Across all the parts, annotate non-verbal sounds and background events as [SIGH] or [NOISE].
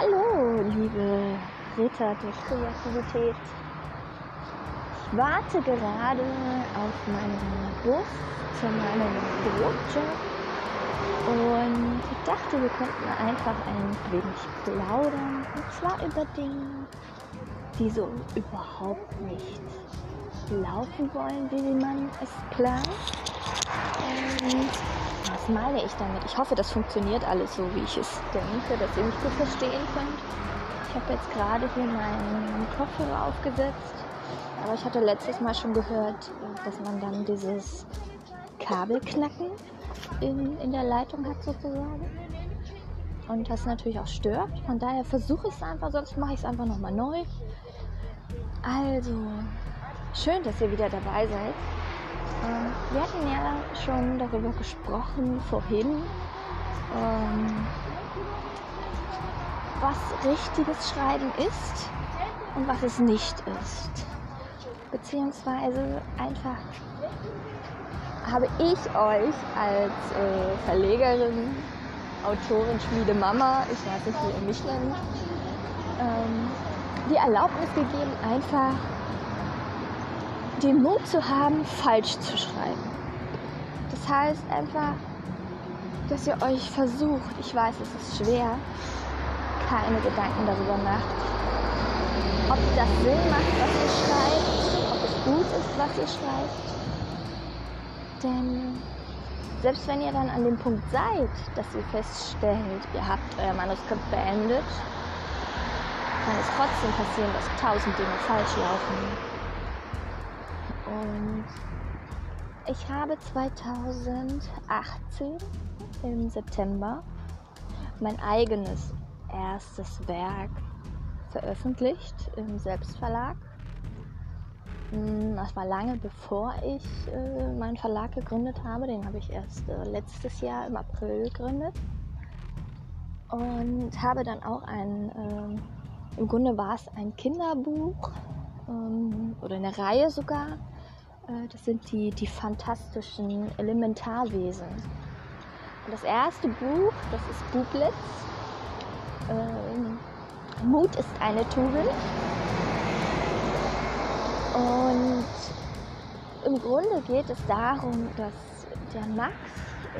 Hallo, liebe Ritter der Kreativität. Ich warte gerade auf meinen Bus zu meinem Brotjob und ich dachte, wir könnten einfach ein wenig plaudern und zwar über Dinge, die so überhaupt nicht laufen wollen, wie man es plant. Und meine ich damit? Ich hoffe, das funktioniert alles so, wie ich es denke, dass ihr mich gut verstehen könnt. Ich habe jetzt gerade hier meinen Kopfhörer aufgesetzt, aber ich hatte letztes Mal schon gehört, dass man dann dieses Kabelknacken in, in der Leitung hat sozusagen. Und das natürlich auch stört. Von daher versuche ich es einfach, sonst mache ich es einfach nochmal neu. Also, schön, dass ihr wieder dabei seid. Ähm, wir hatten ja schon darüber gesprochen vorhin, ähm, was richtiges Schreiben ist und was es nicht ist. Beziehungsweise einfach habe ich euch als äh, Verlegerin, Autorin, Schmiede, Mama, ich weiß nicht, wie ihr mich nennt, ähm, die Erlaubnis gegeben, einfach den Mut zu haben, falsch zu schreiben. Das heißt einfach, dass ihr euch versucht, ich weiß, es ist schwer, keine Gedanken darüber macht, ob das Sinn macht, was ihr schreibt, ob es gut ist, was ihr schreibt. Denn selbst wenn ihr dann an dem Punkt seid, dass ihr feststellt, ihr habt euer Manuskript beendet, kann es trotzdem passieren, dass tausend Dinge falsch laufen. Und ich habe 2018 im September mein eigenes erstes Werk veröffentlicht im Selbstverlag. Hm, das war lange bevor ich äh, meinen Verlag gegründet habe. Den habe ich erst äh, letztes Jahr im April gegründet. Und habe dann auch ein, äh, im Grunde war es ein Kinderbuch ähm, oder eine Reihe sogar das sind die, die fantastischen Elementarwesen. Und das erste Buch, das ist Bublitz. Ähm, Mut ist eine Tugend. Und im Grunde geht es darum, dass der Max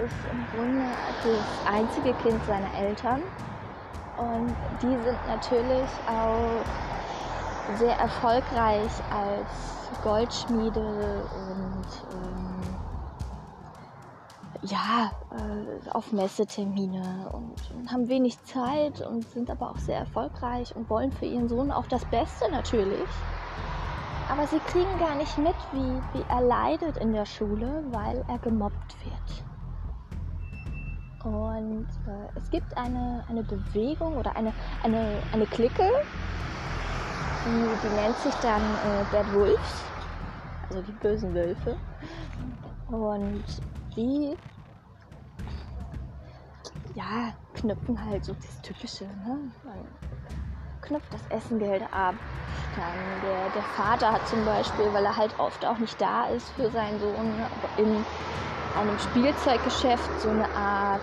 ist im Grunde das einzige Kind seiner Eltern. Und die sind natürlich auch sehr erfolgreich als Goldschmiede und ähm, ja, äh, auf Messetermine und, und, haben wenig Zeit und sind aber auch sehr erfolgreich und wollen für ihren Sohn auch das Beste natürlich. Aber sie kriegen gar nicht mit, wie, wie er leidet in der Schule, weil er gemobbt wird. Und äh, es gibt eine, eine Bewegung oder eine, eine, eine Clique, die, die nennt sich dann äh, Bad Wolves also die bösen Wölfe. Und die ja, knüpfen halt so das Typische. Ne? Man knüpft das Essengeld ab. Dann der, der Vater hat zum Beispiel, weil er halt oft auch nicht da ist für seinen Sohn, in einem Spielzeuggeschäft so eine Art,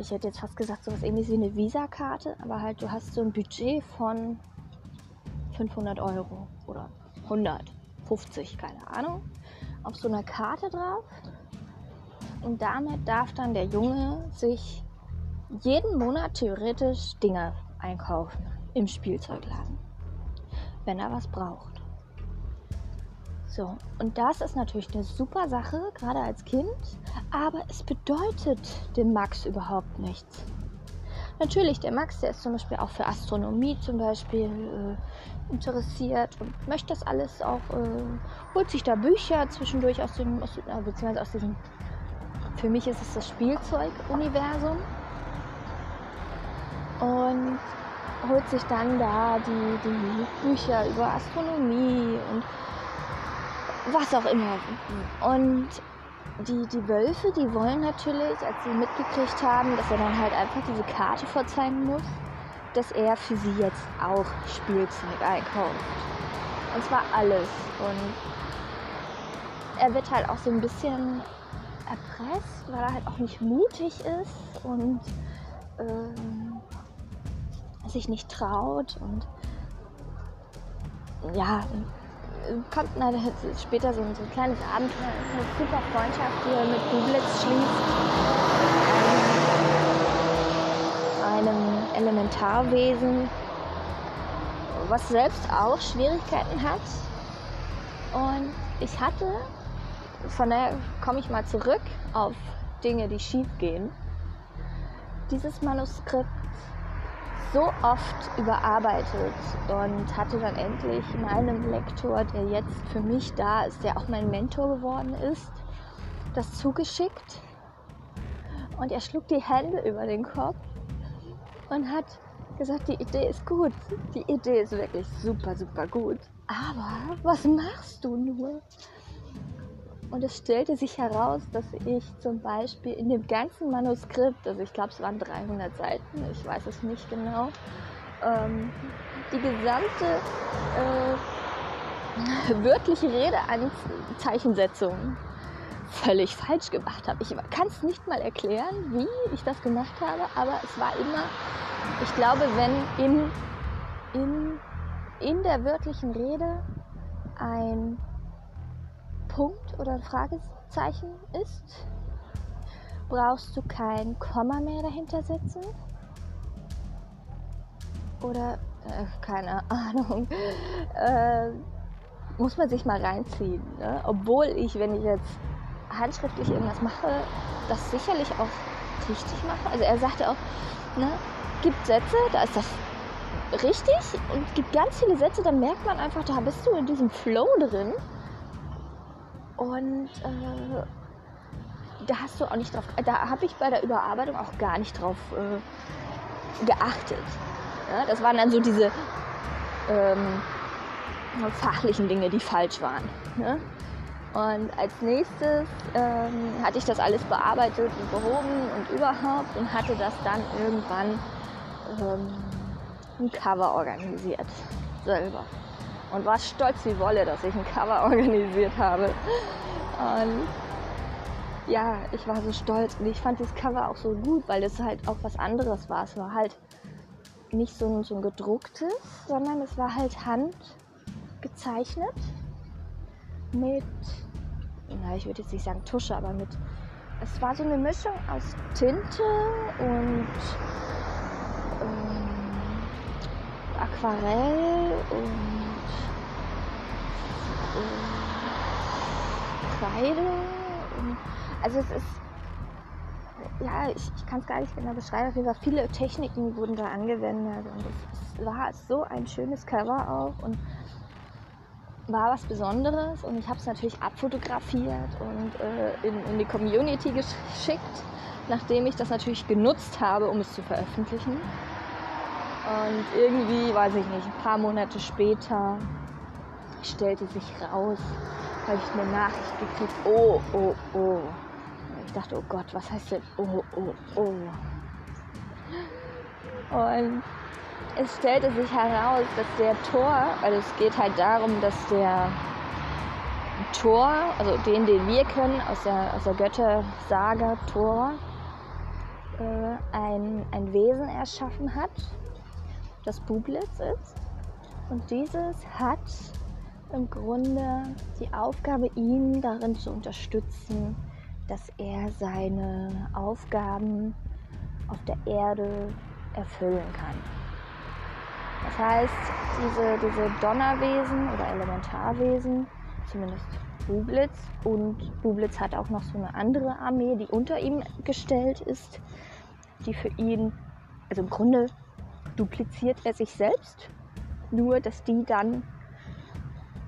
ich hätte jetzt fast gesagt, so was ähnliches wie eine Visa-Karte, aber halt, du hast so ein Budget von 500 Euro oder 150, keine Ahnung, auf so einer Karte drauf. Und damit darf dann der Junge sich jeden Monat theoretisch Dinge einkaufen im Spielzeugladen, wenn er was braucht. So, und das ist natürlich eine super Sache, gerade als Kind, aber es bedeutet dem Max überhaupt nichts. Natürlich, der Max, der ist zum Beispiel auch für Astronomie zum Beispiel äh, interessiert und möchte das alles auch, äh, holt sich da Bücher zwischendurch aus dem, aus, äh, beziehungsweise aus diesem, für mich ist es das Spielzeug-Universum und holt sich dann da die, die Bücher über Astronomie und was auch immer. Und die, die Wölfe, die wollen natürlich, als sie mitgekriegt haben, dass er dann halt einfach diese Karte vorzeigen muss, dass er für sie jetzt auch Spielzeug einkauft. Und zwar alles. Und er wird halt auch so ein bisschen erpresst, weil er halt auch nicht mutig ist und ähm, sich nicht traut und ja, kommt na, später so ein, so ein kleines Abenteuer, eine super Freundschaft, die er mit Bublitz schließt. Einem, einem Elementarwesen, was selbst auch Schwierigkeiten hat. Und ich hatte, von daher komme ich mal zurück auf Dinge, die schief gehen, dieses Manuskript so oft überarbeitet und hatte dann endlich meinem Lektor, der jetzt für mich da ist, der auch mein Mentor geworden ist, das zugeschickt. Und er schlug die Hände über den Kopf und hat gesagt, die Idee ist gut. Die Idee ist wirklich super, super gut. Aber was machst du nur? Und es stellte sich heraus, dass ich zum Beispiel in dem ganzen Manuskript, also ich glaube es waren 300 Seiten, ich weiß es nicht genau, ähm, die gesamte äh, wörtliche Redeanzeichensetzung völlig falsch gemacht habe. Ich kann es nicht mal erklären, wie ich das gemacht habe, aber es war immer, ich glaube, wenn in, in, in der wörtlichen Rede ein Punkt oder ein Fragezeichen ist, brauchst du kein Komma mehr dahinter setzen. Oder, äh, keine Ahnung, äh, muss man sich mal reinziehen. Ne? Obwohl ich, wenn ich jetzt handschriftlich irgendwas mache, das sicherlich auch richtig mache. Also er sagte auch, ne, gibt Sätze, da ist das richtig und gibt ganz viele Sätze, da merkt man einfach, da bist du in diesem Flow drin und äh, da hast du auch nicht drauf, da habe ich bei der Überarbeitung auch gar nicht drauf äh, geachtet. Ja, das waren dann so diese ähm, fachlichen Dinge, die falsch waren. Ne? Und als nächstes ähm, hatte ich das alles bearbeitet und behoben und überhaupt und hatte das dann irgendwann ähm, ein Cover organisiert selber und war stolz wie Wolle, dass ich ein Cover organisiert habe. Und ja, ich war so stolz und ich fand das Cover auch so gut, weil es halt auch was anderes war. Es war halt nicht so ein, so ein gedrucktes, sondern es war halt handgezeichnet mit, na, ich würde jetzt nicht sagen Tusche, aber mit, es war so eine Mischung aus Tinte und ähm, Aquarell und Kreide. Also es ist, ja, ich, ich kann es gar nicht genau beschreiben. Auf jeden Fall viele Techniken wurden da angewendet und es, es war so ein schönes Cover auch und war was Besonderes und ich habe es natürlich abfotografiert und äh, in, in die Community geschickt, nachdem ich das natürlich genutzt habe, um es zu veröffentlichen. Und irgendwie, weiß ich nicht, ein paar Monate später stellte sich raus, habe ich eine Nachricht gekriegt, oh, oh, oh. Ich dachte, oh Gott, was heißt denn oh, oh, oh? Und es stellte sich heraus, dass der Tor, also es geht halt darum, dass der Tor, also den, den wir kennen aus der, aus der Götter-Saga Tor, äh, ein, ein Wesen erschaffen hat, das Bublitz ist. Und dieses hat im Grunde die Aufgabe, ihn darin zu unterstützen, dass er seine Aufgaben auf der Erde erfüllen kann. Das heißt, diese, diese Donnerwesen oder Elementarwesen, zumindest Bublitz, und Bublitz hat auch noch so eine andere Armee, die unter ihm gestellt ist, die für ihn, also im Grunde dupliziert er sich selbst, nur dass die dann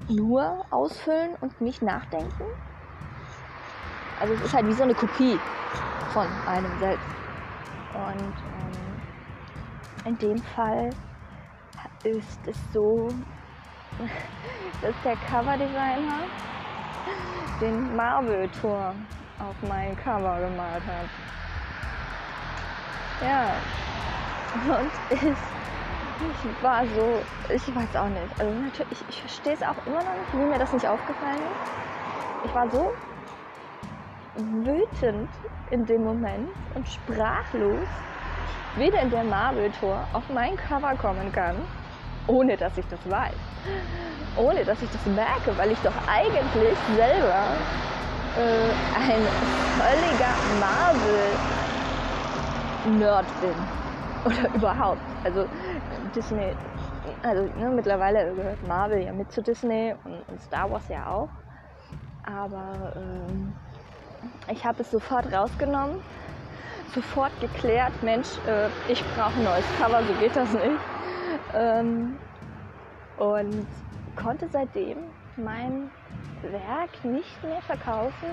nur ausfüllen und nicht nachdenken. Also es ist halt wie so eine Kopie von einem selbst. Und ähm, in dem Fall ist es so, [LAUGHS] dass der Coverdesigner den Marvel-Turm auf mein Cover gemalt hat. Ja, [LAUGHS] und ich ich war so, ich weiß auch nicht. Also natürlich, ich verstehe es auch immer noch nicht, wie mir das nicht aufgefallen ist. Ich war so wütend in dem Moment und sprachlos wieder in der Marvel-Tour auf mein Cover kommen kann, ohne dass ich das weiß. Ohne dass ich das merke, weil ich doch eigentlich selber äh, ein völliger Marvel-Nerd bin. Oder [LAUGHS] überhaupt. Also Disney, also ne, mittlerweile gehört Marvel ja mit zu Disney und, und Star Wars ja auch. Aber ähm, ich habe es sofort rausgenommen, sofort geklärt, Mensch, äh, ich brauche ein neues Cover, so geht das nicht. Ähm, und konnte seitdem mein Werk nicht mehr verkaufen,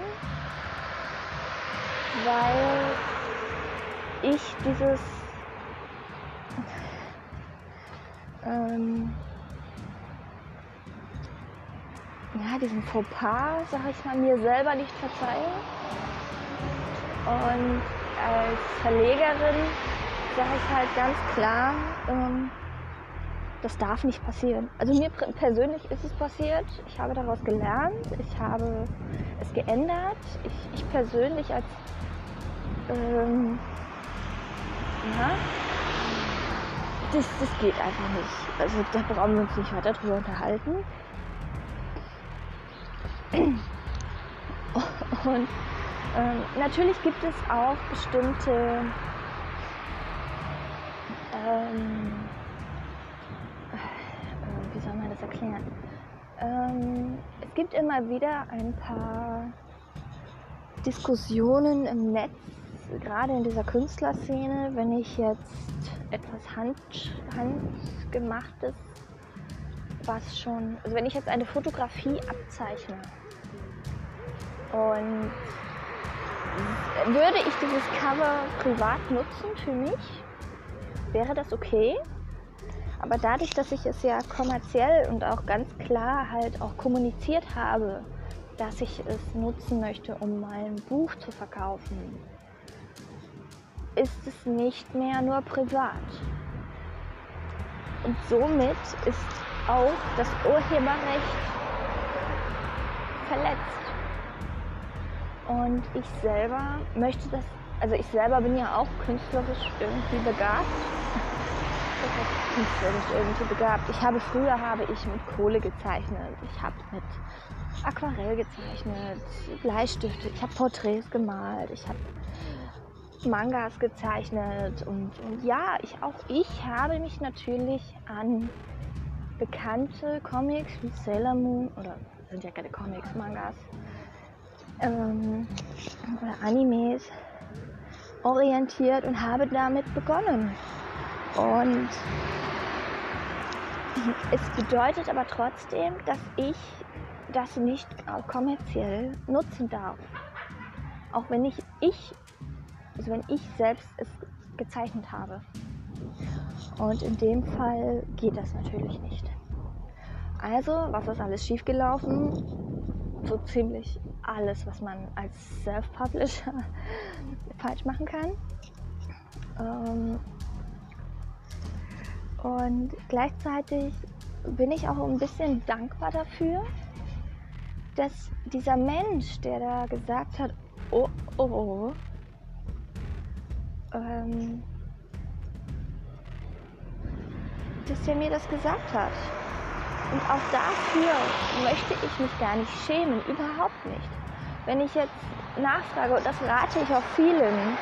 weil ich dieses ähm, ja, diesen Fauxpas, sag ich mal, mir selber nicht verzeihe. Und als Verlegerin sage ich halt ganz klar, ähm, das darf nicht passieren. Also mir persönlich ist es passiert. Ich habe daraus gelernt. Ich habe es geändert. Ich, ich persönlich als ähm, ja, das, das geht einfach nicht. Also da brauchen wir uns nicht weiter drüber unterhalten. [CLEARS THROAT] Und ähm, natürlich gibt es auch bestimmte ähm, äh, wie soll man das erklären? Ähm, es gibt immer wieder ein paar Diskussionen im Netz, gerade in dieser Künstlerszene, wenn ich jetzt etwas Hand, handgemachtes, was schon, also wenn ich jetzt eine Fotografie abzeichne und würde ich dieses Cover privat nutzen für mich, wäre das okay. Aber dadurch, dass ich es ja kommerziell und auch ganz klar halt auch kommuniziert habe, dass ich es nutzen möchte, um mein Buch zu verkaufen, ist es nicht mehr nur privat. Und somit ist auch das Urheberrecht verletzt. Und ich selber möchte das, also ich selber bin ja auch künstlerisch irgendwie begabt. [LAUGHS] Künstlerisch irgendwie begabt. Ich habe früher habe ich mit Kohle gezeichnet. Ich habe mit Aquarell gezeichnet, Bleistifte, ich habe Porträts gemalt, ich habe Mangas gezeichnet und, und, ja, ich auch ich habe mich natürlich an bekannte Comics wie Sailor Moon oder sind ja keine Comics, Mangas ähm, oder Animes orientiert und habe damit begonnen. Und es bedeutet aber trotzdem, dass ich das nicht kommerziell nutzen darf. Auch wenn ich, ich also wenn ich selbst es gezeichnet habe. Und in dem Fall geht das natürlich nicht. Also, was ist alles schiefgelaufen? So ziemlich alles, was man als Self-Publisher [LAUGHS] falsch machen kann. Ähm, und gleichzeitig bin ich auch ein bisschen dankbar dafür, dass dieser Mensch, der da gesagt hat, oh, oh, oh ähm, dass er mir das gesagt hat. Und auch dafür möchte ich mich gar nicht schämen, überhaupt nicht. Wenn ich jetzt nachfrage, und das rate ich auch vielen,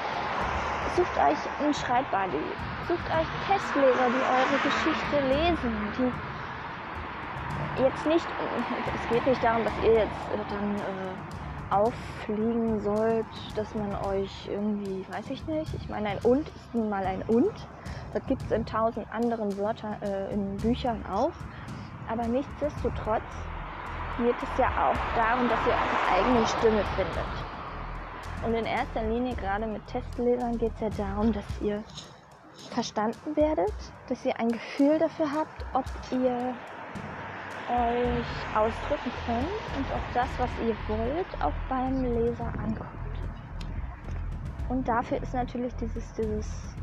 sucht euch einen Schreibbuddy, sucht euch Testleser, die eure Geschichte lesen, die jetzt nicht, [LAUGHS] es geht nicht darum, dass ihr jetzt dann äh, auffliegen sollt, dass man euch irgendwie, weiß ich nicht, ich meine, ein und ist nun mal ein und. Das gibt es in tausend anderen Wörtern, äh, in Büchern auch. Aber nichtsdestotrotz geht es ja auch darum, dass ihr eure eigene Stimme findet. Und in erster Linie, gerade mit Testlesern, geht es ja darum, dass ihr verstanden werdet, dass ihr ein Gefühl dafür habt, ob ihr euch ausdrücken könnt und ob das, was ihr wollt, auch beim Leser ankommt. Und dafür ist natürlich dieses, dieses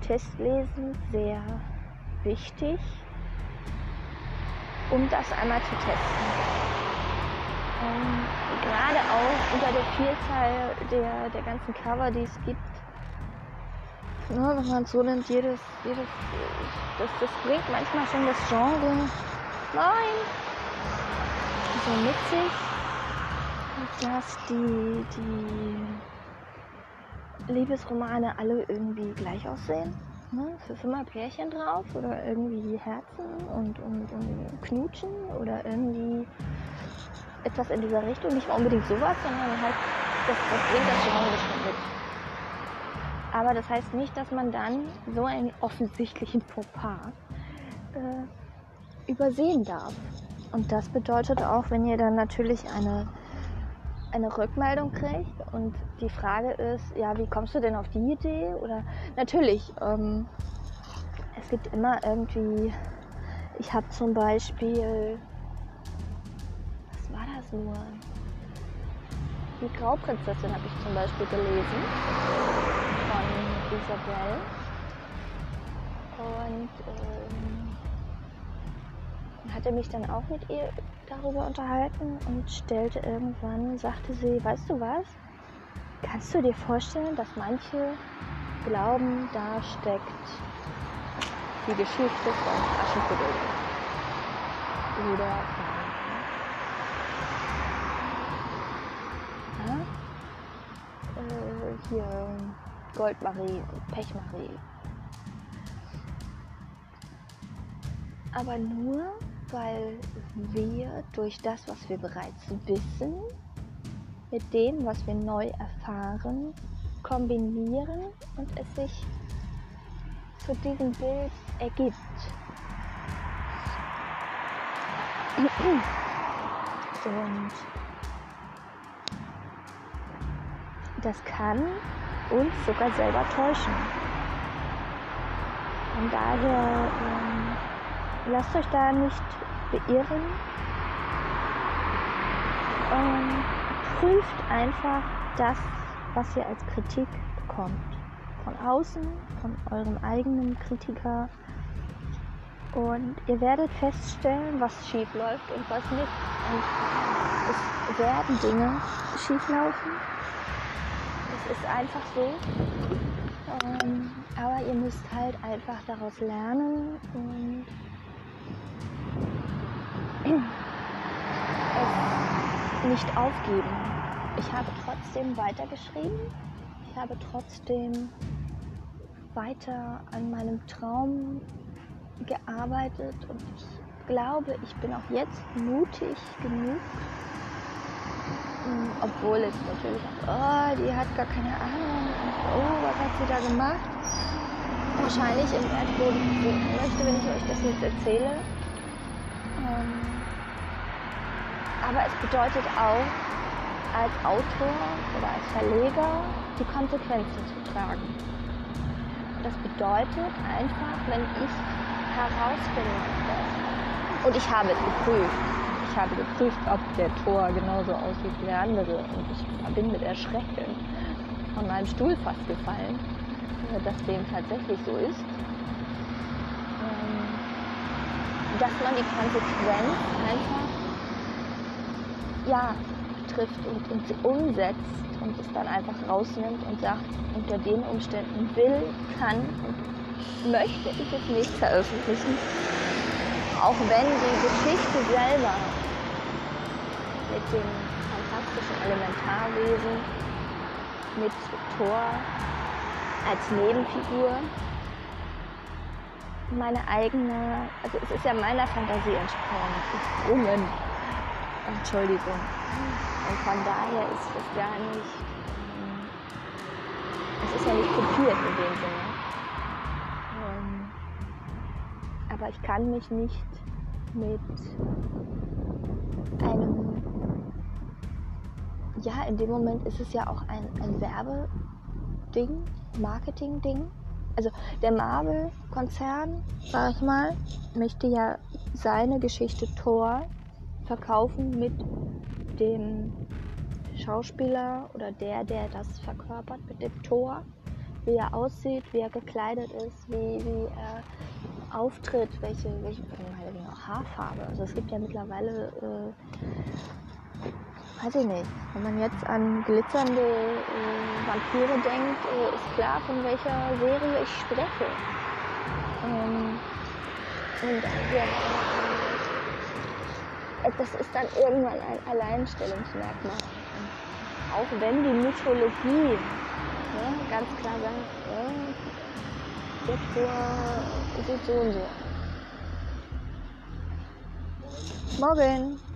Testlesen sehr wichtig, um das einmal zu testen. Ähm, gerade gerade auch unter der Vielzahl der, der ganzen Cover, die es gibt, ne, wenn man so nimmt, jedes, jedes, das, das bringt manchmal schon das Genre, nein, so sich, dass die, die Liebesromane alle irgendwie gleich aussehen. Ne? Es ist immer Pärchen drauf oder irgendwie Herzen und, und, und Knutschen oder irgendwie etwas in dieser Richtung. Nicht unbedingt sowas, sondern halt, das, das bringt das Genre schon mit. Aber das heißt nicht, dass man dann so einen offensichtlichen Fauxpas äh, übersehen darf. Und das bedeutet auch, wenn ihr dann natürlich eine, eine Rückmeldung kriegt und die Frage ist, ja, wie kommst du denn auf die Idee? Oder natürlich, ähm, es gibt immer irgendwie, ich habe zum Beispiel, was war das nur? Die Grauprinzessin habe ich zum Beispiel gelesen von Isabel. Und ähm, hatte mich dann auch mit ihr darüber unterhalten und stellte irgendwann, sagte sie, weißt du was? Kannst du dir vorstellen, dass manche glauben, da steckt die Geschichte von Aschenputtel oder ja? äh, hier Goldmarie und Pechmarie. Aber nur, weil wir durch das, was wir bereits wissen, mit dem, was wir neu erfahren, kombinieren und es sich zu diesem Bild ergibt. Und das kann uns sogar selber täuschen. Von daher ähm, lasst euch da nicht beirren. Ähm, prüft einfach das, was ihr als Kritik bekommt. Von außen, von eurem eigenen Kritiker. Und ihr werdet feststellen, was schief läuft und was nicht. Und es werden Dinge schief laufen ist einfach so. Ähm, aber ihr müsst halt einfach daraus lernen und es nicht aufgeben. Ich habe trotzdem weitergeschrieben. Ich habe trotzdem weiter an meinem Traum gearbeitet und ich glaube, ich bin auch jetzt mutig genug, obwohl es natürlich, oh, die hat gar keine Ahnung. Und, oh, was hat sie da gemacht? Wahrscheinlich im Erdboden möchte, wenn ich euch das jetzt erzähle. Ähm, aber es bedeutet auch, als Autor oder als Verleger die Konsequenzen zu tragen. Das bedeutet einfach, wenn ich herausfinde, und ich habe es geprüft, ich habe geprüft, ob der Tor genauso aussieht wie der andere. Und ich bin mit Erschrecken von meinem Stuhl fast gefallen, dass dem tatsächlich so ist. Ähm, dass man die Konsequenz einfach ja, trifft und, und sie umsetzt und es dann einfach rausnimmt und sagt, unter den Umständen will, kann und möchte ich es nicht veröffentlichen. Auch wenn die Geschichte selber mit dem fantastischen Elementarwesen, mit Thor als Nebenfigur meine eigene, also es ist ja meiner Fantasie entsprungen. Entschuldigung. Und von daher ist es gar nicht, es ist ja nicht kopiert in dem Sinne. Ähm, aber ich kann mich nicht mit einem ja, in dem Moment ist es ja auch ein, ein Werbeding, Marketing-Ding. Also der Marvel-Konzern, sag ich mal, möchte ja seine Geschichte Thor verkaufen mit dem Schauspieler oder der, der das verkörpert, mit dem Thor, wie er aussieht, wie er gekleidet ist, wie, wie er auftritt, welche, welche Haarfarbe. Also es gibt ja mittlerweile äh, weiß ich nicht. Wenn man jetzt an glitzernde äh, Vampire denkt, äh, ist klar, von welcher Serie ich spreche. Ähm, und ja, äh, das ist dann irgendwann ein Alleinstellungsmerkmal. Auch wenn die Mythologie ne, ganz klar sagt, der Tor sieht so und so. Morgen!